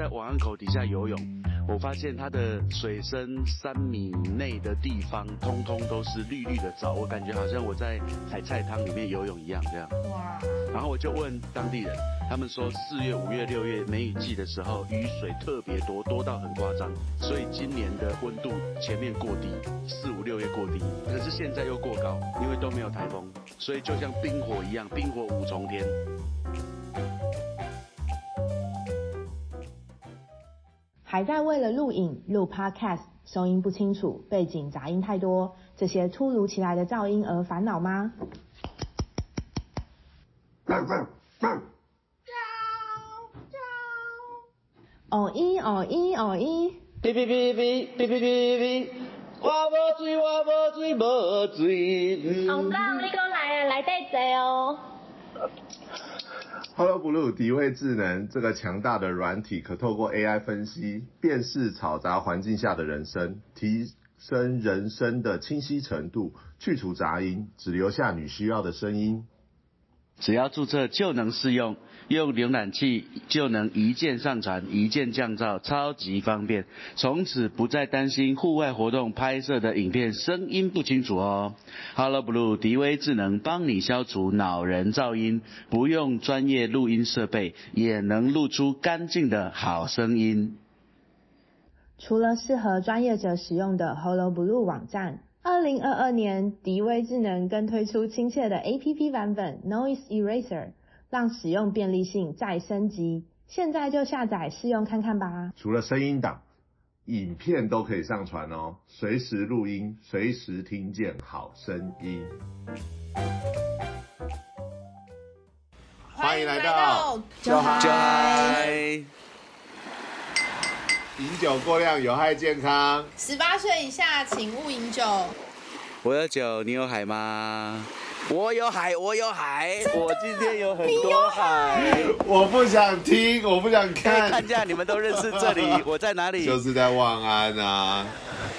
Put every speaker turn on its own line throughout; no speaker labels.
在王安口底下游泳，我发现它的水深三米内的地方，通通都是绿绿的藻，我感觉好像我在海菜汤里面游泳一样这样。哇！然后我就问当地人，他们说四月、五月、六月梅雨季的时候，雨水特别多，多到很夸张，所以今年的温度前面过低，四五六月过低，可是现在又过高，因为都没有台风，所以就像冰火一样，冰火五重天。
还在为了录影录 Podcast 收音不清楚、背景杂音太多这些突如其来的噪音而烦恼吗？哦一哦一哦一，
哔哔哔哔哔哔哔哔，我无醉我无醉无醉。
红刚，你讲来啊，来得济哦。
Hello Blue 迪位智能这个强大的软体，可透过 AI 分析，辨识嘈杂环境下的人声，提升人声的清晰程度，去除杂音，只留下你需要的声音。
只要注册就能试用，用浏览器就能一键上传、一键降噪，超级方便。从此不再担心户外活动拍摄的影片声音不清楚哦。Hello Blue 迪威智能帮你消除恼人噪音，不用专业录音设备也能录出干净的好声音。
除了适合专业者使用的 Hello Blue 网站。二零二二年，迪威智能更推出亲切的 A P P 版本 Noise Eraser，让使用便利性再升级。现在就下载试用看看吧。
除了声音档，影片都可以上传哦，随时录音，随时听见好声音。欢迎来到
就
嗨！
饮酒过量有害健康，
十八岁以下请勿饮酒。
我有酒，你有海吗？我有海，我有海，我今天有很多海。
我不想听，我不想看。
看下你们都认识这里，我在哪里？
就是在望安啊。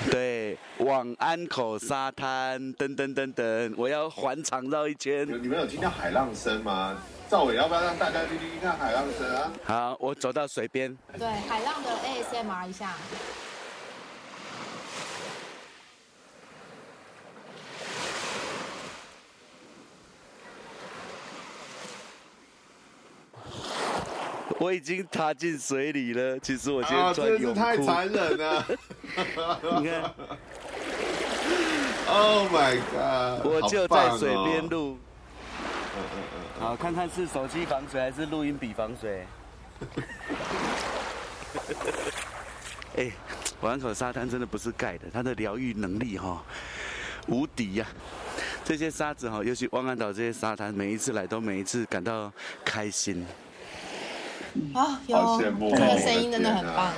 对，望安口沙滩，等等等等，我要环场绕一圈。
你们有听到海浪声吗？赵伟，要不要让大家听听看海浪声啊？
好，我走到水边。
对，海浪的 ASMR 一下。
我已经踏进水里了。其实我今天穿泳裤。
太残忍了。
你看。
Oh my god！
我就在水边录。好，看看是手机防水还是录音笔防水。哎，玩口沙滩真的不是盖的，它的疗愈能力哈无敌呀！这些沙子哈，尤其汪安岛这些沙滩，每一次来都每一次感到开心。
啊，有这个声音真的很棒。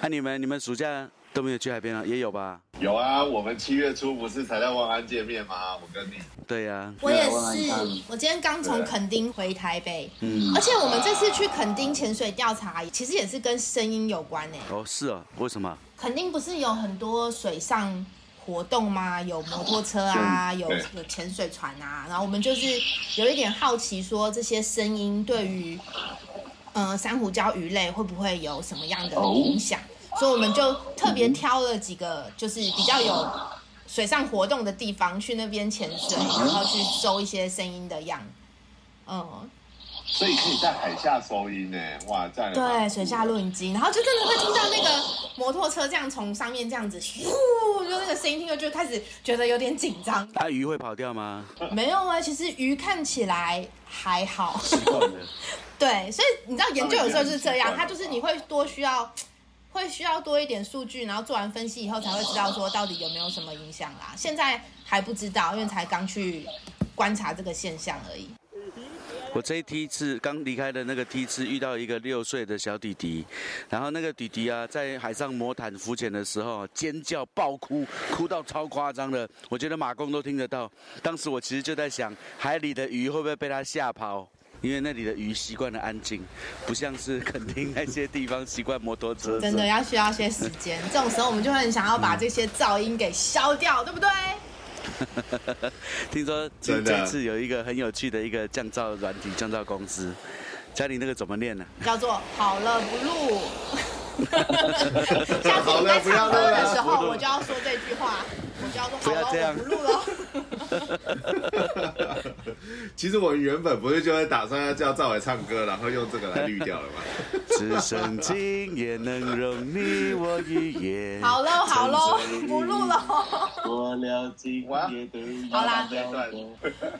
那你们，你们暑假？都没有去海边啊？也有吧？
有啊，我们七月初不是才在万安见面吗？我跟你。
对呀。
我也是，我今天刚从垦丁回台北。嗯。而且我们这次去垦丁潜水调查，其实也是跟声音有关诶。
哦，是啊，为什么？
垦丁不是有很多水上活动吗？有摩托车啊，有有潜水船啊。然后我们就是有一点好奇，说这些声音对于嗯珊瑚礁鱼类会不会有什么样的影响？所以我们就特别挑了几个，就是比较有水上活动的地方，去那边潜水，然后去收一些声音的样。
嗯，所以可以在海下收音呢，哇，在
对水下录音机，然后就真的会听到那个摩托车这样从上面这样子咻，就那个声音听了就开始觉得有点紧张。
那鱼会跑掉吗？
没有啊，其实鱼看起来还好。
习惯了。
对，所以你知道研究有时候是这样，它就是你会多需要。会需要多一点数据，然后做完分析以后才会知道说到底有没有什么影响啦。现在还不知道，因为才刚去观察这个现象而已。
我这一梯次刚离开的那个梯次遇到一个六岁的小弟弟，然后那个弟弟啊在海上魔毯浮潜的时候尖叫爆哭，哭到超夸张的，我觉得马工都听得到。当时我其实就在想，海里的鱼会不会被他吓跑？因为那里的鱼习惯了安静，不像是垦丁那些地方习惯摩托车。
真的要需要些时间，这种时候我们就很想要把这些噪音给消掉，对不对？
听说这这次有一个很有趣的一个降噪软体降噪公司，家里那个怎么念呢？
叫做好了不录。下次我在唱歌的时候，我就要说这句话，我就要说好了，我不录
了。其实我们原本不是就会打算要叫赵伟唱歌，然后用这个来滤掉了吗？
只剩今夜能容你我一夜。
好喽好喽，不录了。
过了今夜的
好啦，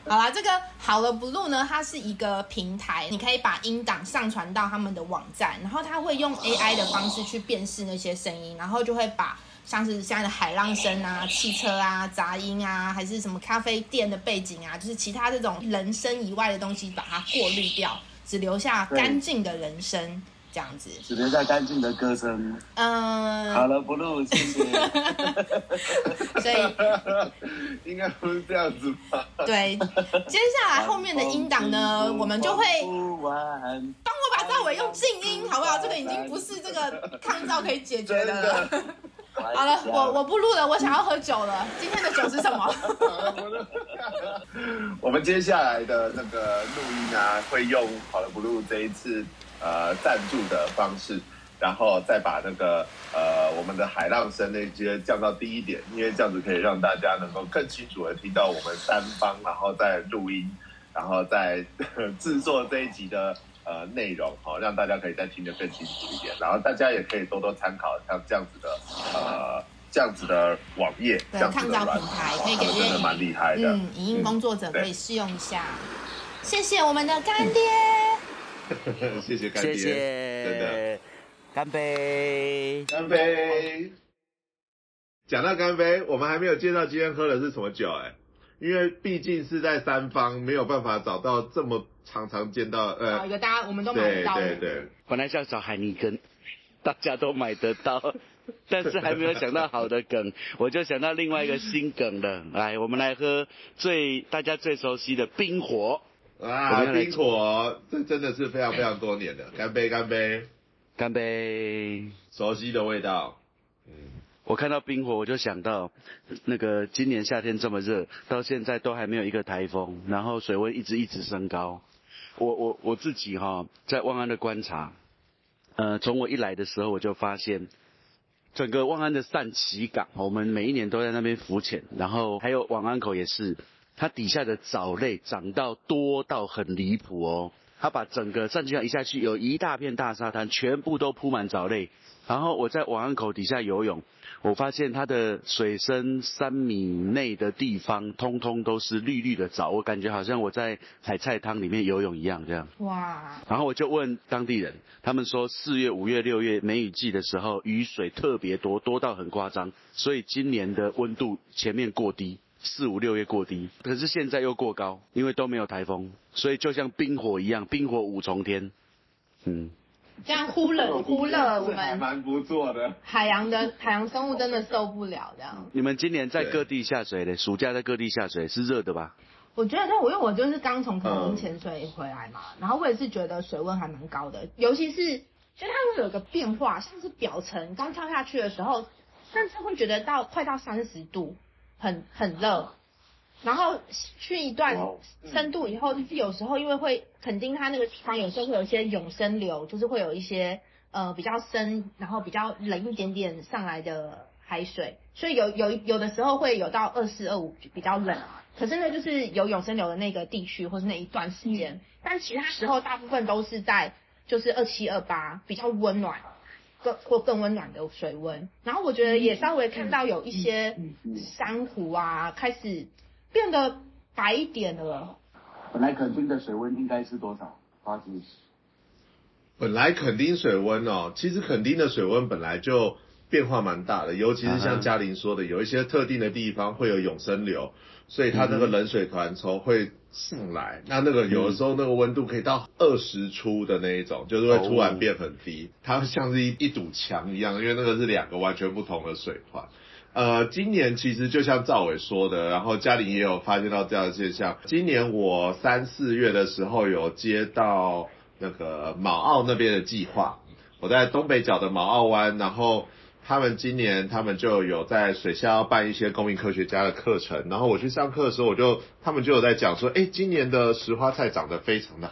好啦，这个好了不录呢，它是一个平台，你可以把音档上传到他们的网站，然后它会用 AI 的方。式去辨识那些声音，然后就会把像是现在的海浪声啊、汽车啊、杂音啊，还是什么咖啡店的背景啊，就是其他这种人声以外的东西，把它过滤掉，只留下干净的人声，这样子。
只留下干净的歌声。嗯。好了，不录，谢谢。
所以
应该不是这样子吧？
对，接下来后面的音档呢，我们就会帮我。把赵伟用静音，好不好？这个已经不是这个抗噪可以解决的了。好了，我我不录了，我想要喝酒了。今天的酒是什么？
我们接下来的那个录音啊，会用好了不录这一次呃赞助的方式，然后再把那个呃我们的海浪声那些降到低一点，因为这样子可以让大家能够更清楚的听到我们三方，然后再录音，然后再 制作这一集的。呃，内容好，让大家可以再听得更清楚一点，然后大家也可以多多参考像这样子的呃这样子的网页，
对，抗噪平台可以给
真的蛮厉害的，
嗯，影音工作者可以试用一下。谢谢我们的干爹，
谢谢干爹，
谢谢，真的，干杯，
干杯。讲到干杯，我们还没有介绍今天喝的是什么酒哎，因为毕竟是在三方，没有办法找到这么。常常见到
呃，一个大家我们都买得到。
对对对，
本来想找海尼根，大家都买得到，但是还没有想到好的梗，我就想到另外一个新梗了。来，我们来喝最大家最熟悉的冰火。
啊，冰火，这真的是非常非常多年的，干杯干杯
干杯，
熟悉的味道。
我看到冰火，我就想到，那个今年夏天这么热，到现在都还没有一个台风，然后水温一直一直升高。我我我自己哈，在万安的观察，呃，从我一来的时候我就发现，整个万安的善旗港，我们每一年都在那边浮潜，然后还有往安口也是，它底下的藻类长到多到很离谱哦，它把整个善旗港一下去，有一大片大沙滩，全部都铺满藻类。然后我在往安口底下游泳，我发现它的水深三米内的地方，通通都是绿绿的藻，我感觉好像我在海菜汤里面游泳一样，这样。哇！然后我就问当地人，他们说四月、五月、六月梅雨季的时候，雨水特别多，多到很夸张，所以今年的温度前面过低，四五六月过低，可是现在又过高，因为都没有台风，所以就像冰火一样，冰火五重天。
嗯。这样忽冷忽热，我们
蛮不错的。
海洋的海洋生物真的受不了这样。
你们今年在各地下水的？暑假在各地下水是热的吧？
我觉得，我因为我就是刚从垦丁潜水回来嘛，然后我也是觉得水温还蛮高的，尤其是就它会有个变化，像是表层刚跳下去的时候，甚至会觉得到快到三十度，很很热。然后去一段深度以后，就是有时候因为会肯定它那个地方有时候会有一些永生流，就是会有一些呃比较深，然后比较冷一点点上来的海水，所以有有有的时候会有到二四二五比较冷，可是呢就是有永生流的那个地区或是那一段时间，但其他时候大部分都是在就是二七二八比较温暖更或更温暖的水温，然后我觉得也稍微看到有一些珊瑚啊开始。变得白一点了。
本来垦丁的水温应该是多少？八十。
本来垦丁水温哦，其实垦丁的水温本来就变化蛮大的，尤其是像嘉玲说的，有一些特定的地方会有永生流，所以它那个冷水团从会上来，那那个有的时候那个温度可以到二十出的那一种，就是会突然变很低，它像是一一堵墙一样，因为那个是两个完全不同的水团。呃，今年其实就像赵伟说的，然后嘉玲也有发现到这样的现象。今年我三四月的时候有接到那个马澳那边的计划，我在东北角的马澳湾，然后他们今年他们就有在水下要办一些公民科学家的课程，然后我去上课的时候，我就他们就有在讲说，哎，今年的石花菜长得非常的，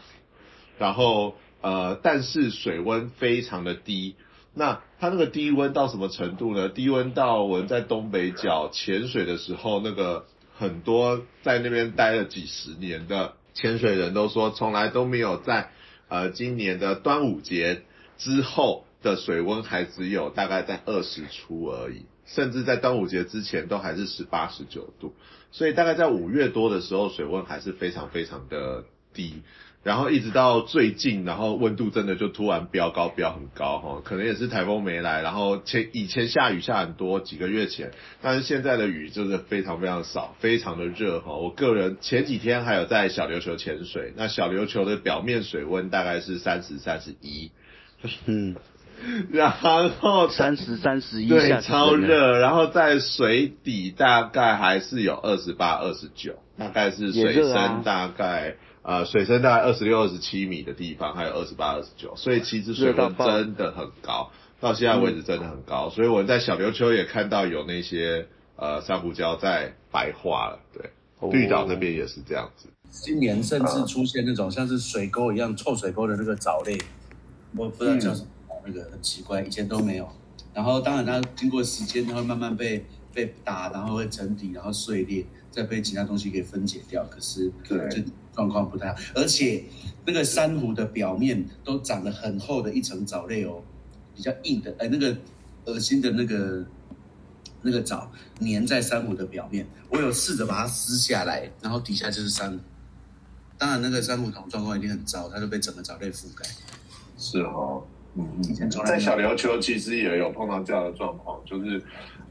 然后。呃，但是水温非常的低。那它那个低温到什么程度呢？低温到我们在东北角潜水的时候，那个很多在那边待了几十年的潜水人都说，从来都没有在呃今年的端午节之后的水温还只有大概在二十出而已，甚至在端午节之前都还是十八十九度，所以大概在五月多的时候，水温还是非常非常的低。然后一直到最近，然后温度真的就突然飙高，飙很高哈，可能也是台风没来，然后前以前下雨下很多，几个月前，但是现在的雨就是非常非常少，非常的热哈。我个人前几天还有在小琉球潜水，那小琉球的表面水温大概是三十三十一，嗯，然后
三十三十一，
对，超热，然后在水底大概还是有二十八二十九，大概是水深大概。呃，水深大概二十六、二十七米的地方，还有二十八、二十九，所以其实水温真的很高，到现在为止真的很高。所以我在小琉球也看到有那些呃珊瑚礁在白化了，对，绿岛那边也是这样子。
今年甚至出现那种像是水沟一样臭水沟的那个藻类，我不知道叫什么，那个很奇怪，以前都没有。然后当然它经过时间，它会慢慢被被打，然后会沉底，然后碎裂，再被其他东西给分解掉。可是对。状况不太好，而且那个珊瑚的表面都长了很厚的一层藻类哦，比较硬的，哎，那个恶心的那个那个藻粘在珊瑚的表面，我有试着把它撕下来，然后底下就是珊瑚。当然，那个珊瑚桶状况一定很糟，它就被整个藻类覆盖。
是哦，嗯嗯，在小琉球其实也有碰到这样的状况，就是。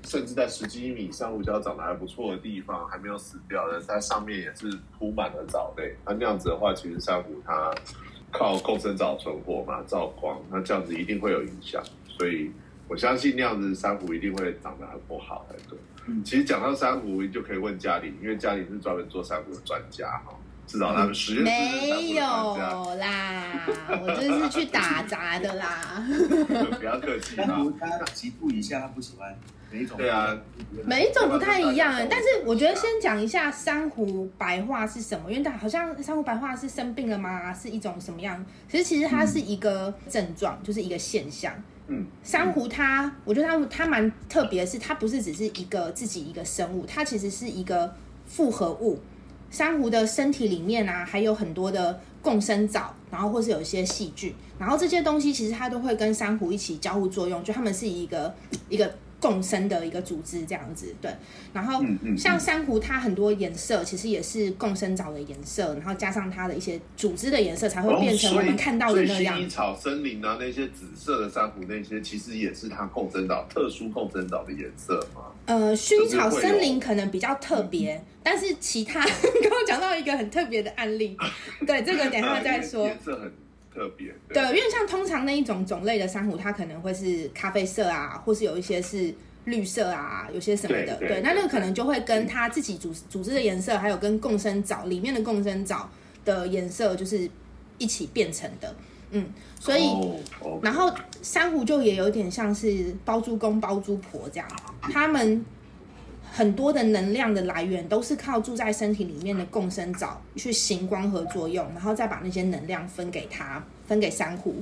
甚至在十几米珊瑚礁长得还不错的地方，还没有死掉的，在上面也是铺满了藻类。那那样子的话，其实珊瑚它靠共生藻存活嘛，照光，那这样子一定会有影响。所以我相信那样子珊瑚一定会长得很不好。对，嗯，其实讲到珊瑚，就可以问嘉玲，因为嘉玲是专门做珊瑚的专家哈。至少他们实验
没有啦，我就是去打杂的啦。
不要客气
啦，他极度以下他不喜欢。
对啊，
每一种不太一样，但是我觉得先讲一下珊瑚白化是什么，因为它好像珊瑚白化是生病了吗？是一种什么样？其实其实它是一个症状，就是一个现象。嗯，珊瑚它，我觉得它它蛮特别的是，它不是只是一个自己一个生物，它其实是一个复合物。珊瑚的身体里面啊，还有很多的共生藻，然后或是有一些细菌，然后这些东西其实它都会跟珊瑚一起交互作用，就它们是一个一个。共生的一个组织这样子，对。然后像珊瑚，它很多颜色其实也是共生藻的颜色，然后加上它的一些组织的颜色，才会变成我们看到的那样。
薰衣草森林啊，那些紫色的珊瑚，那些其实也是它共生藻特殊共生藻的颜色嘛。
呃，薰衣草森林可能比较特别，但是其他 刚刚讲到一个很特别的案例，对这个等下再说。
颜色很。特别
对，因为像通常那一种种类的珊瑚，它可能会是咖啡色啊，或是有一些是绿色啊，有些什么的。对，那那个可能就会跟它自己组组织的颜色，还有跟共生藻里面的共生藻的颜色，就是一起变成的。嗯，所以然后珊瑚就也有点像是包租公包租婆这样，他们。很多的能量的来源都是靠住在身体里面的共生藻去行光合作用，然后再把那些能量分给它，分给珊瑚，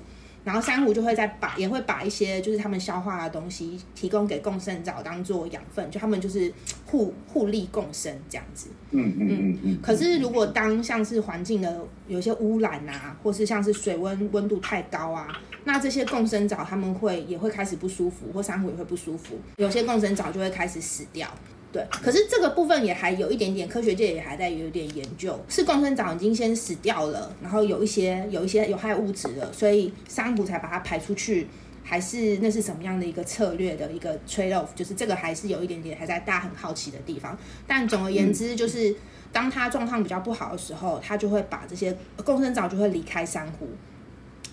然后珊瑚就会再把也会把一些就是他们消化的东西提供给共生藻当做养分，就他们就是互互利共生这样子。嗯嗯嗯嗯。可是如果当像是环境的有些污染啊，或是像是水温温度太高啊，那这些共生藻他们会也会开始不舒服，或珊瑚也会不舒服，有些共生藻就会开始死掉。对，可是这个部分也还有一点点，科学界也还在有点研究，是共生藻已经先死掉了，然后有一些有一些有害物质了，所以珊瑚才把它排出去，还是那是什么样的一个策略的一个 trade off，就是这个还是有一点点还在大家很好奇的地方。但总而言之，就是当它状况比较不好的时候，它就会把这些共生藻就会离开珊瑚，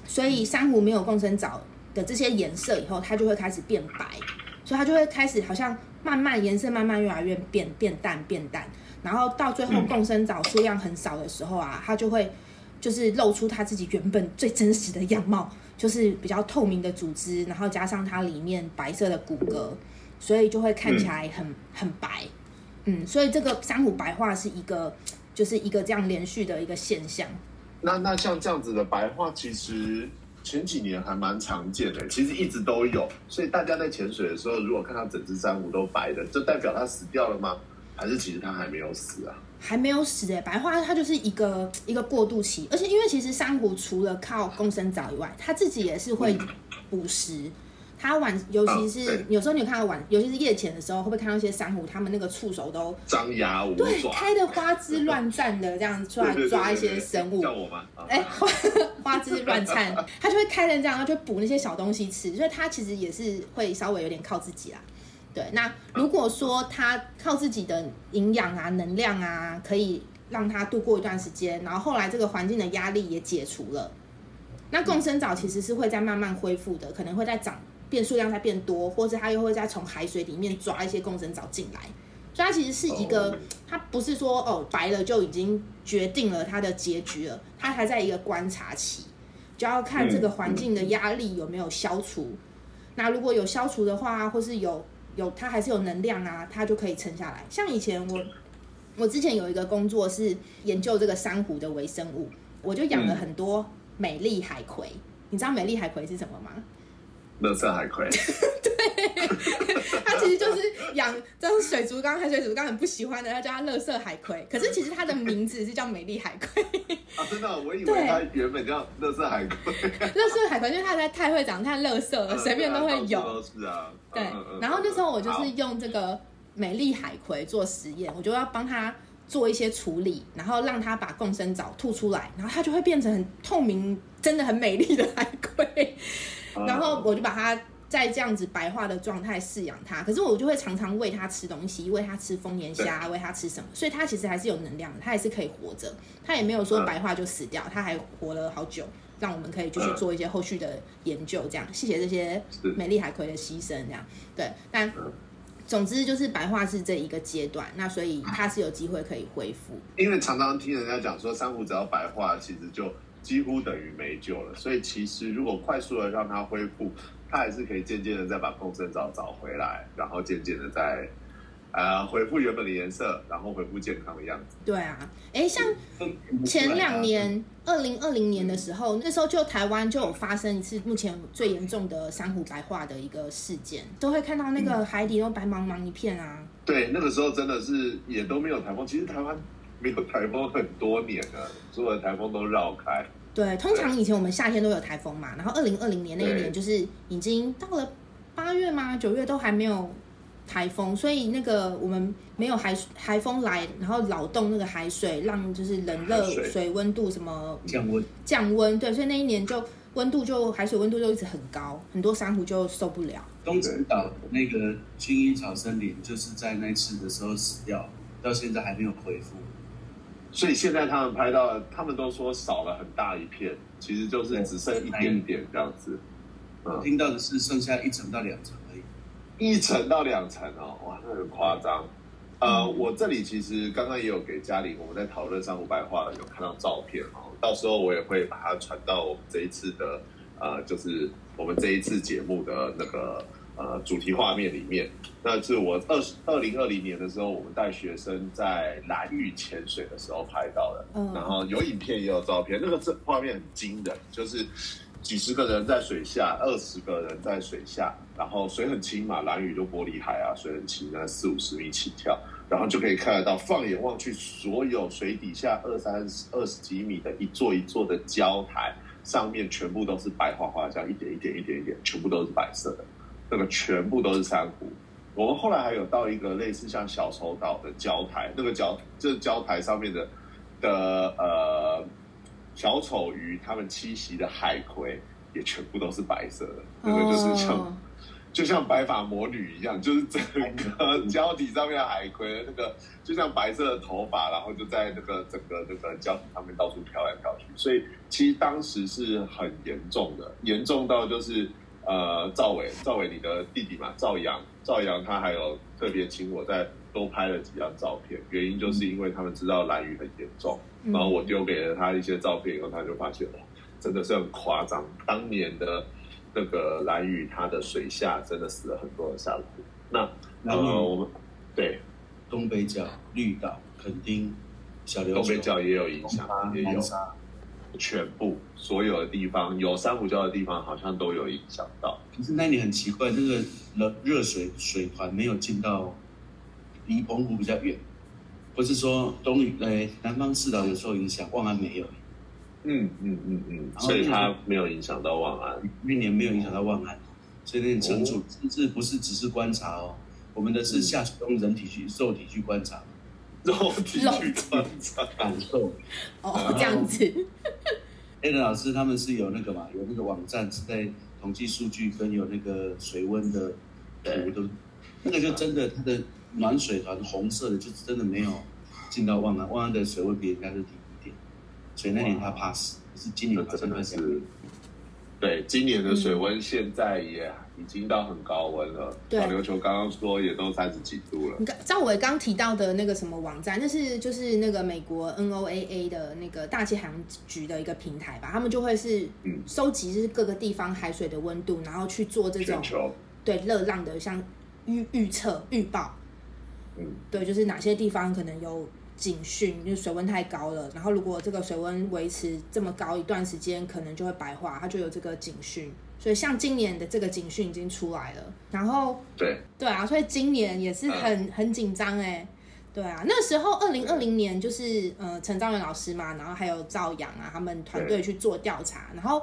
所以珊瑚没有共生藻的这些颜色以后，它就会开始变白，所以它就会开始好像。慢慢颜色慢慢越来越变变淡变淡，然后到最后共生藻数量很少的时候啊，它就会就是露出它自己原本最真实的样貌，就是比较透明的组织，然后加上它里面白色的骨骼，所以就会看起来很很白。嗯，所以这个珊瑚白化是一个就是一个这样连续的一个现象。
那那像这样子的白化，其实前几年还蛮常见的，其实一直都有。所以大家在潜水的时候，如果看到整只珊瑚都白的，就代表它死掉了吗？还是其实它还没有死啊？
还没有死诶，白化它就是一个一个过渡期，而且因为其实珊瑚除了靠共生藻以外，它自己也是会捕食。它晚，尤其是有时候你有看到晚，尤其是夜潜的时候，会不会看到一些珊瑚，它们那个触手都
张牙舞
对，开的花枝乱颤的这样出来抓一些生物。
叫我吗？
哎，花花枝乱颤，它就会开成这样，然后就补那些小东西吃，所以他其实也是会稍微有点靠自己啦。对，那如果说他靠自己的营养啊、能量啊，可以让他度过一段时间，然后后来这个环境的压力也解除了，那共生藻其实是会在慢慢恢复的，可能会在长。变数量在变多，或者它又会再从海水里面抓一些共生藻进来，所以它其实是一个，它不是说哦白了就已经决定了它的结局了，它还在一个观察期，就要看这个环境的压力有没有消除。那如果有消除的话，或是有有它还是有能量啊，它就可以撑下来。像以前我我之前有一个工作是研究这个珊瑚的微生物，我就养了很多美丽海葵。你知道美丽海葵是什么吗？
乐色海葵，
对，它其实就是养这种水族缸，海水族缸很不喜欢的，它叫它乐色海葵。可是其实它的名字是叫美丽海葵。
啊，真的，我以为它原本叫乐色海葵。
乐色海葵因为它在太会长，太乐色了，随便都会有。
是啊。
对，然后那时候我就是用这个美丽海葵做实验，我就要帮它做一些处理，然后让它把共生藻吐出来，然后它就会变成很透明，真的很美丽的海葵。然后我就把它在这样子白化的状态饲养它，可是我就会常常喂它吃东西，喂它吃丰年虾，喂它吃什么，所以它其实还是有能量的，它还是可以活着，它也没有说白化就死掉，它还活了好久，让我们可以继续做一些后续的研究。这样，谢谢这些美丽海葵的牺牲。这样，对，但总之就是白化是这一个阶段，那所以它是有机会可以恢复。
因为常常听人家讲说，珊瑚只要白化，其实就。几乎等于没救了，所以其实如果快速的让它恢复，它还是可以渐渐的再把共生藻找回来，然后渐渐的再呃恢复原本的颜色，然后恢复健康的样子。
对啊，哎，像前两年二零二零年的时候，那时候就台湾就有发生一次目前最严重的珊瑚白化的一个事件，都会看到那个海底都白茫茫一片啊。
对，那个时候真的是也都没有台风，其实台湾。没有台风很多年了，所有的台风都绕开。
对，通常以前我们夏天都有台风嘛，然后二零二零年那一年就是已经到了八月吗？九月都还没有台风，所以那个我们没有海海风来，然后扰动那个海水，让就是冷热水温度什么
降温
降温。对，所以那一年就温度就海水温度就一直很高，很多珊瑚就受不了。
东子岛那个薰衣草森林就是在那次的时候死掉，到现在还没有恢复。
所以现在他们拍到，他们都说少了很大一片，其实就是只剩一点点这样子。
我听到的是剩下一层到两层而已，
一层到两层哦，哇，那很夸张。呃，我这里其实刚刚也有给嘉玲，我们在讨论珊瑚白化，有看到照片哦，到时候我也会把它传到我们这一次的呃，就是我们这一次节目的那个。呃，主题画面里面，那是我二十二零二零年的时候，我们带学生在蓝屿潜水的时候拍到的。嗯，然后有影片也有照片，那个这画面很惊人，就是几十个人在水下，二十个人在水下，然后水很清嘛，蓝屿就玻璃海啊，水很清，那四五十米起跳，然后就可以看得到，放眼望去，所有水底下二三二十几米的一座一座的礁台，上面全部都是白花花，这样一点一点一点一点，全部都是白色的。那个全部都是珊瑚。我们后来还有到一个类似像小丑岛的礁台，那个礁这礁台上面的的呃小丑鱼，它们栖息的海葵也全部都是白色的。那个就是像就像白发魔女一样，就是整个 礁体上面的海葵，那个就像白色的头发，然后就在那个整个那个礁体上面到处飘来飘去。所以其实当时是很严重的，严重到就是。呃，赵伟，赵伟，你的弟弟嘛，赵阳，赵阳他还有特别请我再多拍了几张照片，原因就是因为他们知道蓝雨很严重，然后我丢给了他一些照片以后，他就发现哇，真的是很夸张，当年的那个蓝雨，它的水下真的死了很多的珊瑚。那呃，我们对
东北角、绿岛、垦丁、小刘，
东北角也有影响，也有。全部所有的地方有珊瑚礁的地方，好像都有影响到。
可是那里很奇怪，那个热热水水团没有进到离澎湖比较远，不是说东屿呃南方四岛有受影响，万安没有。
嗯嗯嗯嗯，所以它没有影响到万安，
去年没有影响到万安，所以那点清楚，甚至不是只是观察哦，我们的是下水用人体去肉体去观察。
肉体去观察
感受
哦，这样子。
A 的老师他们是有那个嘛，有那个网站是在统计数据跟有那个水温的图都，那个就真的它的暖水团红色的，就真的没有进到万安，万安的水温比人家是低一点，所以那年他怕死，是今年
真的是。对，今年的水温现在也已经到很高温了。
对，
琉球刚刚说也都三十几度了。你
赵伟刚提到的那个什么网站，那是就是那个美国 NOAA 的那个大气海洋局的一个平台吧？他们就会是嗯收集就是各个地方海水的温度，然后去做这种对热浪的像预预测预报。嗯，对，就是哪些地方可能有。警讯，就是水温太高了。然后如果这个水温维持这么高一段时间，可能就会白化，它就有这个警讯。所以像今年的这个警讯已经出来了。然后
对
对啊，所以今年也是很很紧张哎。对啊，那时候二零二零年就是呃陈兆元老师嘛，然后还有赵阳啊，他们团队去做调查，然后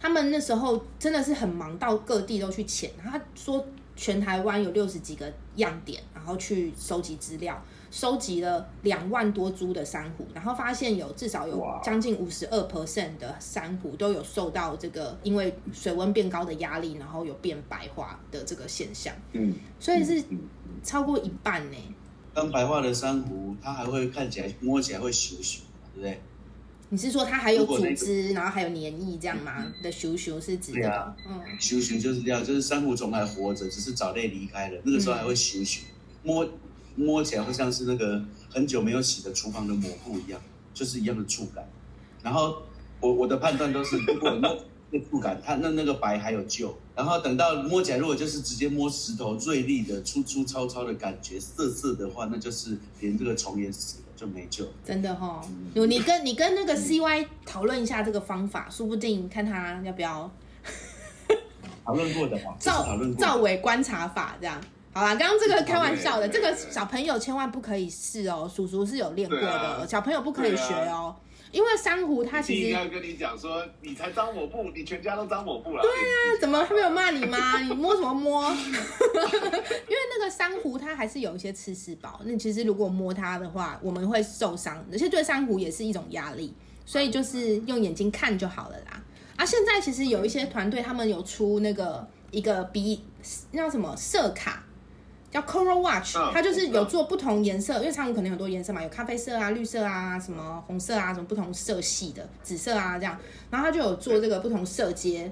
他们那时候真的是很忙，到各地都去潜。他说全台湾有六十几个样点，然后去收集资料。收集了两万多株的珊瑚，然后发现有至少有将近五十二 percent 的珊瑚都有受到这个因为水温变高的压力，然后有变白化的这个现象。嗯，所以是超过一半呢。
刚白化的珊瑚，它还会看起来摸起来会咻咻，对不对？
你是说它还有组织，然后还有黏液这样吗？的咻咻是指的？
嗯，咻咻就是这样，就是珊瑚虫还活着，只是藻类离开了，那个时候还会咻咻摸。摸起来会像是那个很久没有洗的厨房的抹布一样，就是一样的触感。然后我我的判断都是，如果那那触感，它那那个白还有救。然后等到摸起来，如果就是直接摸石头，锐利的、粗粗糙糙的感觉，涩涩的话，那就是连这个虫也死了，就没救。
真的哈，你跟你跟那个 CY 讨论一下这个方法，说不定看他要不要
讨论过的
话，赵赵伟观察法这样。好啦，刚刚这个开玩笑的，这个小朋友千万不可以试哦。叔叔是有练过的，小朋友不可以学哦。因为珊瑚它其实
要跟你讲说，你才脏抹布，你全家都脏抹布了。
对啊，怎么还没有骂你吗？你摸什么摸？因为那个珊瑚它还是有一些刺丝胞，那其实如果摸它的话，我们会受伤，而且对珊瑚也是一种压力，所以就是用眼睛看就好了啦。啊，现在其实有一些团队他们有出那个一个比那叫什么色卡。叫 Coral Watch，它就是有做不同颜色，因为珊瑚可能很多颜色嘛，有咖啡色啊、绿色啊、什么红色啊、什么不同色系的紫色啊这样，然后它就有做这个不同色阶，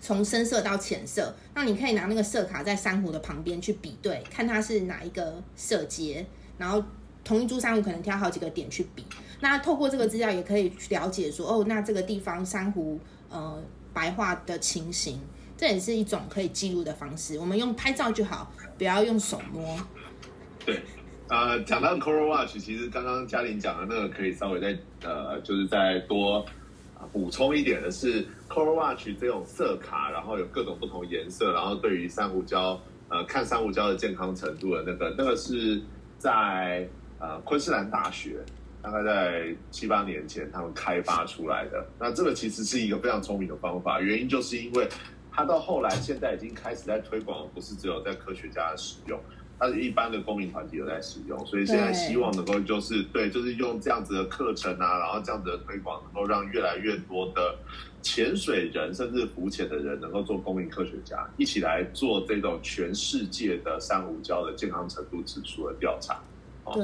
从深色到浅色，那你可以拿那个色卡在珊瑚的旁边去比对，看它是哪一个色阶，然后同一株珊瑚可能挑好几个点去比，那透过这个资料也可以了解说，哦，那这个地方珊瑚呃白化的情形。这也是一种可以记录的方式。我们用拍照就好，不要用手摸。
对，呃，讲到 Coral Watch，其实刚刚嘉玲讲的那个可以稍微再呃，就是再多补充一点的是，Coral Watch 这种色卡，然后有各种不同颜色，然后对于珊瑚礁呃看珊瑚礁的健康程度的那个，那个是在呃昆士兰大学大概在七八年前他们开发出来的。那这个其实是一个非常聪明的方法，原因就是因为。它到后来，现在已经开始在推广，不是只有在科学家使用，它是一般的公民团体有在使用，所以现在希望能够就是对，就是用这样子的课程啊，然后这样子的推广，能够让越来越多的潜水人，甚至浮潜的人，能够做公民科学家，一起来做这种全世界的珊瑚礁的健康程度指数的调查。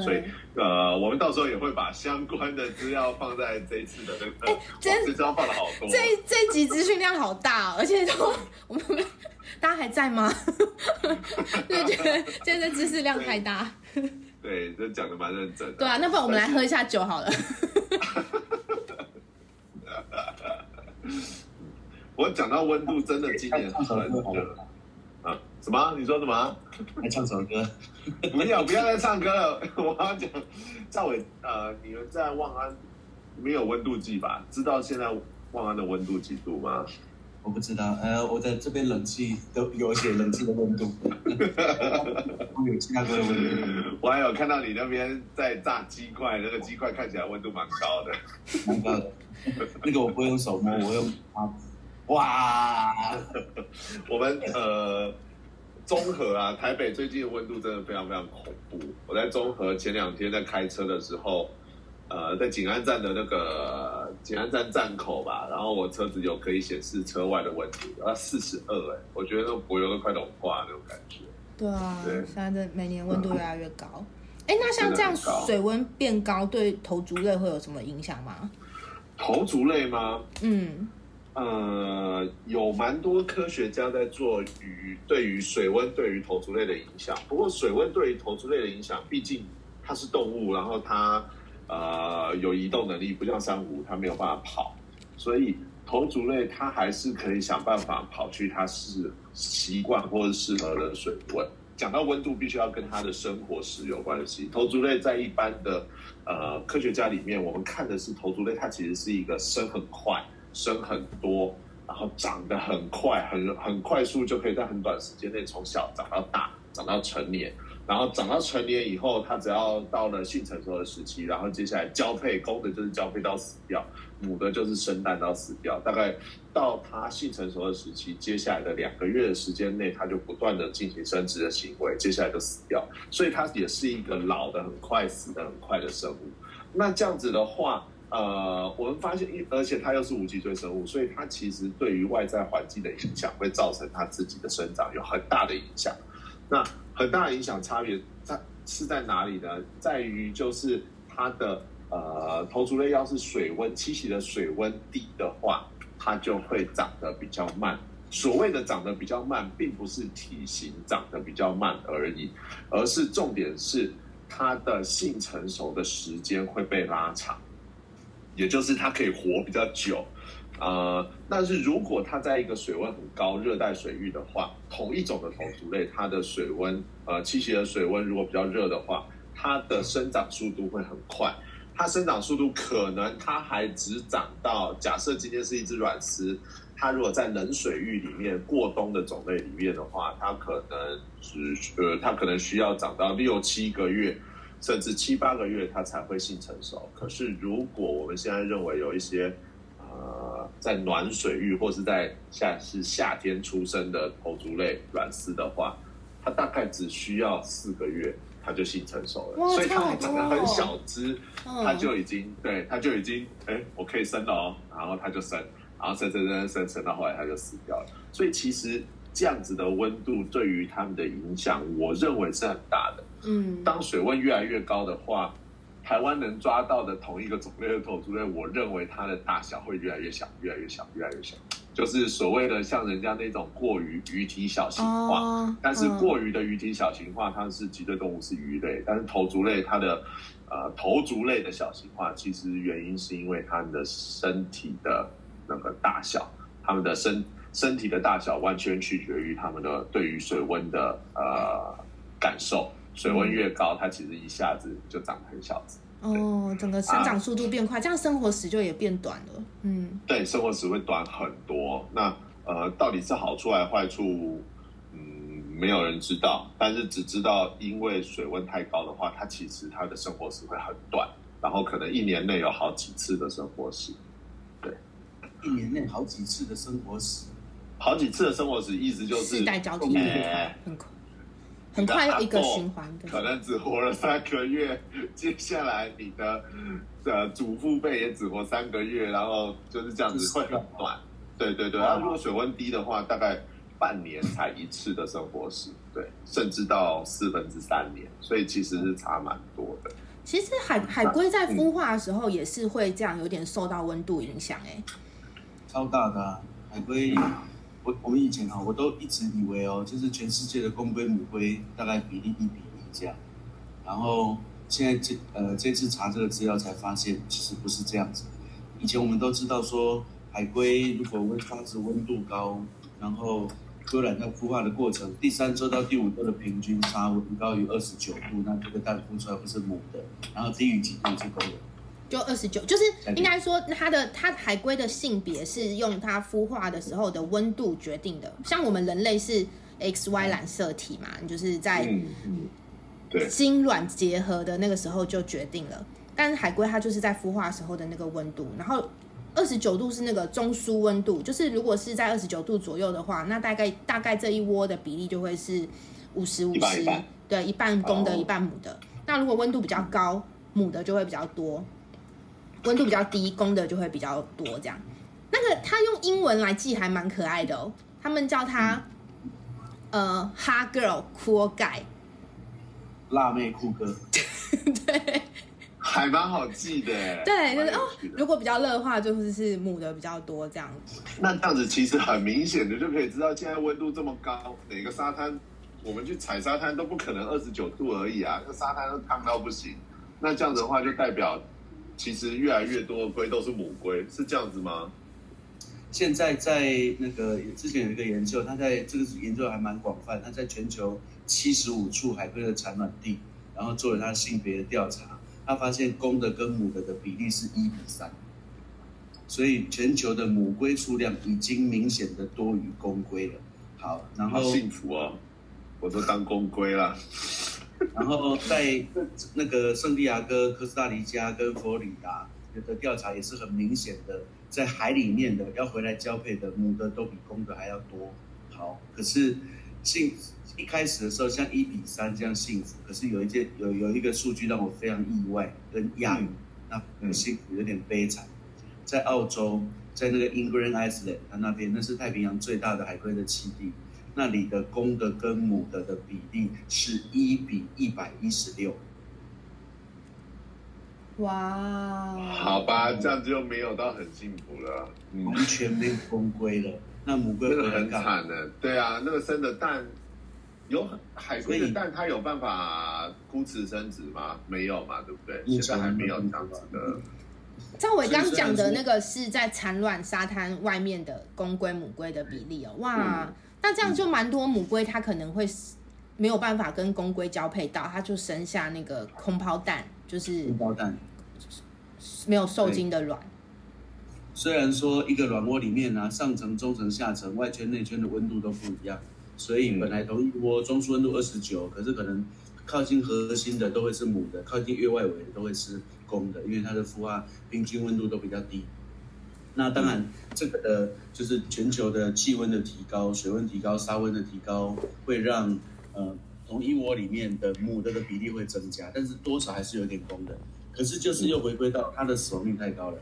所以，呃，我们到时候也会把相关的资料放在这一次的那个，哎，这张放了好多，
这这集资讯量好大，而且都我们大家还在吗？就觉得现在知识量太大。
对，这讲的蛮认真。
对啊，那不然我们来喝一下酒好了。
我讲到温度，真的今年很热。什么？你说什么？
来唱首歌？
不要不要再唱歌了！我要讲赵伟，呃，你们在万安没有温度计吧？知道现在万安的温度几度吗？
我不知道，呃，我在这边冷气都有写冷气的温度，我有其他的温度。
我还有看到你那边在炸鸡块，那个鸡块看起来温度蛮高的，
蛮高的。那个我不用手摸，我用啊，哇！
我们呃，综合啊，台北最近的温度真的非常非常恐怖。我在综合前两天在开车的时候。呃，在景安站的那个景安站站口吧，然后我车子有可以显示车外的温度，啊，四十二，哎，我觉得那个柏油都快融化那种感觉。
对啊，对，现在的每年温度越来越高。哎，那像这样水温变高，对头足类会有什么影响吗？
头足类吗？
嗯，
呃，有蛮多科学家在做鱼对于水温对于头足类的影响。不过水温对于头足类的影响，毕竟它是动物，然后它。呃，有移动能力，不像珊瑚，它没有办法跑，所以头足类它还是可以想办法跑去它是习惯或者适合的水温。讲到温度，必须要跟它的生活史有关系。头足类在一般的呃科学家里面，我们看的是头足类，它其实是一个生很快、生很多，然后长得很快、很很快速，就可以在很短时间内从小长到大，长到成年。然后长到成年以后，它只要到了性成熟的时期，然后接下来交配，公的就是交配到死掉，母的就是生蛋到死掉。大概到它性成熟的时期，接下来的两个月的时间内，它就不断的进行生殖的行为，接下来就死掉。所以它也是一个老的很快、死的很快的生物。那这样子的话，呃，我们发现，而且它又是无脊椎生物，所以它其实对于外在环境的影响，会造成它自己的生长有很大的影响。那很大影响差别在是在哪里呢？在于就是它的呃头足类要是水温栖息的水温低的话，它就会长得比较慢。所谓的长得比较慢，并不是体型长得比较慢而已，而是重点是它的性成熟的时间会被拉长，也就是它可以活比较久。呃，但是如果它在一个水温很高热带水域的话，同一种的头足类，它的水温呃栖息的水温如果比较热的话，它的生长速度会很快。它生长速度可能它还只长到，假设今天是一只软丝，它如果在冷水域里面过冬的种类里面的话，它可能是呃它可能需要长到六七个月，甚至七八个月它才会性成熟。可是如果我们现在认为有一些呃，在暖水域或是在夏是夏天出生的头足类软丝的话，它大概只需要四个月，它就性成熟了。所以它还长得很小只，它就已经对，它就已经哎，我可以生了哦。然后它就生，然后生生生生生到后来它就死掉了。所以其实这样子的温度对于它们的影响，我认为是很大的。
嗯，
当水温越来越高的话。台湾能抓到的同一个种类的头足类，我认为它的大小会越来越小，越来越小，越来越小。就是所谓的像人家那种过于鱼体小型化，但是过于的鱼体小型化，它是脊椎动物是鱼类，但是头足类它的呃头足类的小型化，其实原因是因为它们的身体的那个大小，它们的身身体的大小完全取决于它们的对于水温的呃感受。水温越高，它其实一下子就长得很小只。
哦，整个生长速度变快，这样生活时就也变短了。嗯，
对，生活时会短很多。那呃，到底是好处还是坏处？嗯，没有人知道。但是只知道，因为水温太高的话，它其实它的生活时会很短，然后可能一年内有好几次的生活时。对，
一年内好几次的生活时，
好几次的生活时，意思就是
世代交替很快。很快一个循环的，
可能只活了三个月。接下来你的的祖父辈也只活三个月，然后就是这样子会很短。对对对，然如果水温低的话，大概半年才一次的生活时，对，甚至到四分之三年，所以其实是差蛮多的。
其实海海龟在孵化的时候也是会这样，有点受到温度影响，哎，
超大的海龟。我我们以前啊，我都一直以为哦，就是全世界的公龟母龟大概比例一比一这样，然后现在这呃这次查这个资料才发现，其实不是这样子。以前我们都知道说，海龟如果温发质温度高，然后龟卵在孵化的过程，第三周到第五周的平均差温高于二十九度，那这个蛋孵出来不是母的，然后低于几度是公的。
就二十九，就是应该说它的它海龟的性别是用它孵化的时候的温度决定的。像我们人类是 X Y 染色体嘛，你就是在
对
精卵结合的那个时候就决定了。但是海龟它就是在孵化时候的那个温度，然后二十九度是那个中枢温度，就是如果是在二十九度左右的话，那大概大概这一窝的比例就会是五十五十，对，一半公的，一半母的。那如果温度比较高，母的就会比较多。温度比较低，公的就会比较多，这样。那个他用英文来记还蛮可爱的哦，他们叫他呃哈 girl cool guy，
辣妹酷哥，
对，
还蛮好记的，
对，就是哦，如果比较热的话，就是是母的比较多这样子。
那这样子其实很明显的就可以知道，现在温度这么高，哪个沙滩我们去踩沙滩都不可能二十九度而已啊，那沙滩都烫到不行。那这样子的话，就代表。其实越来越多的龟都是母龟，是这样子吗？
现在在那个之前有一个研究，他在这个研究还蛮广泛，他在全球七十五处海龟的产卵地，然后做了他性别的调查，他发现公的跟母的的比例是一比三，所以全球的母龟数量已经明显的多于公龟了。好，然后
幸福哦，我都当公龟了。
然后在那个圣地亚哥、科斯达黎加跟佛罗里达的调查也是很明显的，在海里面的要回来交配的母的都比公的还要多。好，可是幸一开始的时候像一比三这样幸福，可是有一件有有一个数据让我非常意外跟讶异，那很幸福有点悲惨。在澳洲，在那个 England Island，它那边那是太平洋最大的海龟的栖地。那里的公的跟母的的比例是一比一百一十六。
哇！
好吧，这样子就没有到很幸福了，
完全没有公龟了。那母龟
真的很惨的。对啊，那个生的蛋，有海龟的蛋，它有办法枯雌生殖吗？没有嘛，对不对？现在还没有这样子的。
赵伟刚讲的那个是在产卵沙滩外面的公龟母龟的比例哦，哇！那这样就蛮多母龟，它可能会没有办法跟公龟交配到，它就生下那个空抛蛋，就是
空抛蛋，
没有受精的卵。
虽然说一个卵窝里面呢，上层、中层、下层、外圈、内圈的温度都不一样，所以本来同一窝中枢温度二十九，可是可能靠近核心的都会是母的，靠近越外围的都会是公的，因为它的孵化平均温度都比较低。那当然，这个的就是全球的气温的提高、水温提高、沙温的提高，会让呃同一窝里面的母的的比例会增加，但是多少还是有点公的。可是就是又回归到它的死亡率太高了，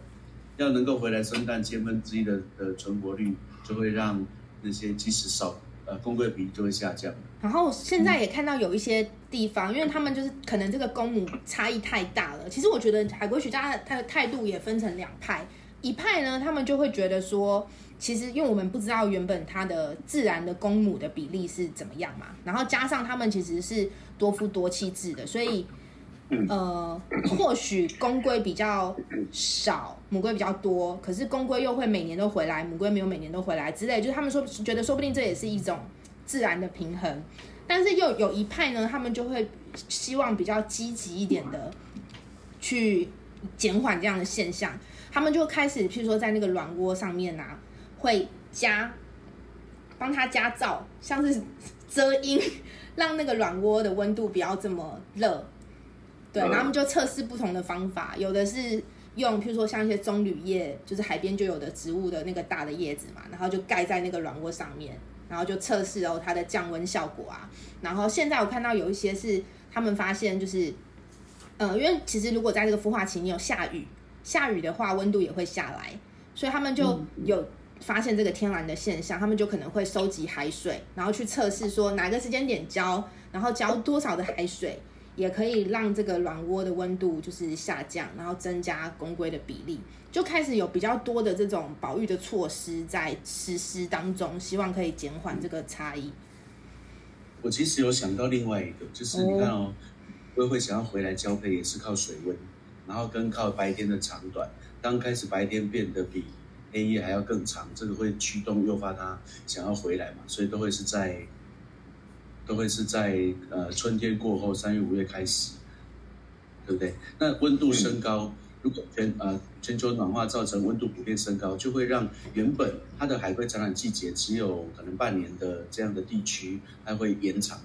要能够回来生蛋千分之一的的存活率，就会让那些即使少呃公龟比例就会下降。
然后现在也看到有一些地方，因为他们就是可能这个公母差异太大了。其实我觉得海龟学家他的态度也分成两派。一派呢，他们就会觉得说，其实因为我们不知道原本它的自然的公母的比例是怎么样嘛，然后加上他们其实是多夫多妻制的，所以呃，或许公龟比较少，母龟比较多，可是公龟又会每年都回来，母龟没有每年都回来之类，就是他们说觉得说不定这也是一种自然的平衡，但是又有一派呢，他们就会希望比较积极一点的去减缓这样的现象。他们就开始，譬如说在那个卵窝上面啊，会加，帮它加噪，像是 遮阴，让那个卵窝的温度不要这么热。对，然后他们就测试不同的方法，有的是用譬如说像一些棕榈叶，就是海边就有的植物的那个大的叶子嘛，然后就盖在那个卵窝上面，然后就测试哦它的降温效果啊。然后现在我看到有一些是他们发现就是，呃，因为其实如果在这个孵化期你有下雨。下雨的话，温度也会下来，所以他们就有发现这个天然的现象。他们就可能会收集海水，然后去测试说哪个时间点浇，然后浇多少的海水，也可以让这个卵窝的温度就是下降，然后增加公龟的比例。就开始有比较多的这种保育的措施在实施当中，希望可以减缓这个差异。
我其实有想到另外一个，就是你看哦，龟会想要回来交配，也是靠水温。然后跟靠白天的长短，刚开始白天变得比黑夜还要更长，这个会驱动诱发它想要回来嘛？所以都会是在，都会是在呃春天过后，三月五月开始，对不对？那温度升高，如果全呃全球暖化造成温度普遍升高，就会让原本它的海龟产卵季节只有可能半年的这样的地区，它会延长，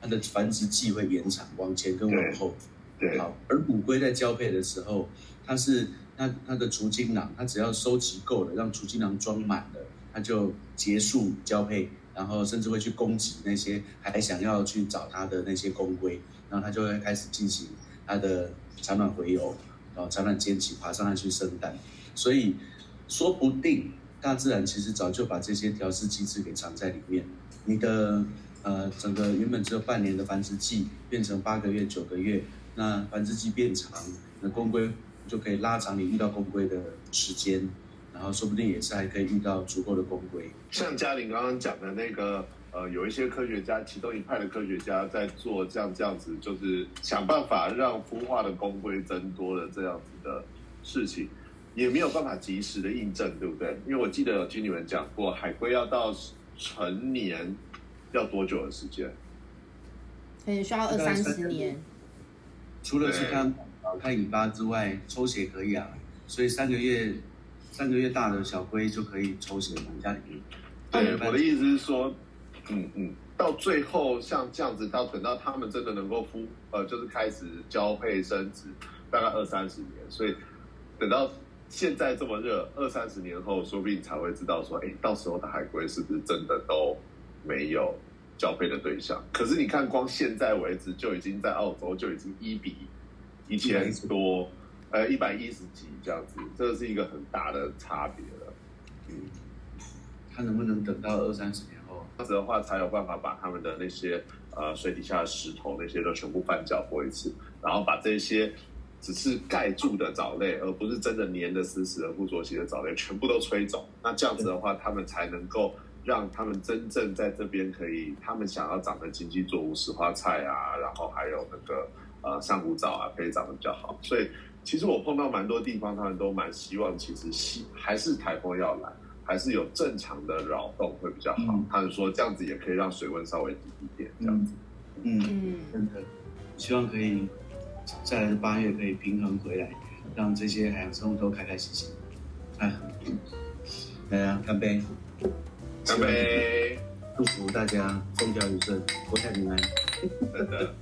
它的繁殖季会延长，往前跟往后。
对。
好，而母龟在交配的时候，它是它它的储精囊，它只要收集够了，让储精囊装满了，它就结束交配，然后甚至会去攻击那些还想要去找它的那些公龟，然后它就会开始进行它的产卵回游。然后产卵间起，爬上来去生蛋，所以说不定大自然其实早就把这些调试机制给藏在里面。你的呃整个原本只有半年的繁殖季变成八个月、九个月，那繁殖期变长，那公龟就可以拉长你遇到公龟的时间，然后说不定也是还可以遇到足够的公龟。
像嘉玲刚刚讲的那个。呃，有一些科学家，其中一派的科学家在做这样这样子，就是想办法让孵化的公龟增多的这样子的事情，也没有办法及时的印证，对不对？因为我记得有听你们讲过，海龟要到成年要多久的时间？
可能需要二三十年。
除了去看看尾巴之外，抽血可以啊，所以三个月三个月大的小龟就可以抽血，我们家里面。
对，我的意思是说。嗯嗯，到最后像这样子，到等到他们真的能够孵，呃，就是开始交配生殖，大概二三十年。所以等到现在这么热，二三十年后，说不定才会知道说，哎，到时候的海龟是不是真的都没有交配的对象？可是你看，光现在为止，就已经在澳洲就已经一比一千多，呃，一百一十几这样子，这是一个很大的差别了。
嗯，他能不能等到二三十年后？
这样子的话，才有办法把他们的那些呃水底下的石头那些都全部翻搅过一次，然后把这些只是盖住的藻类，而不是真的粘的死死的不着息的藻类，全部都吹走。那这样子的话，他们才能够让他们真正在这边可以，他们想要长的经济作物，石花菜啊，然后还有那个呃珊瑚藻啊，可以长得比较好。所以其实我碰到蛮多地方，他们都蛮希望，其实希还是台风要来。还是有正常的扰动会比较好。他们说这样子也可以让水温稍微低一点，这样子。
嗯嗯，真的，希望可以再来八月可以平衡回来，让这些海洋生物都开开心心。哎，来啊，干杯！
干杯！
祝福大家风调雨顺，国泰民安。
真的。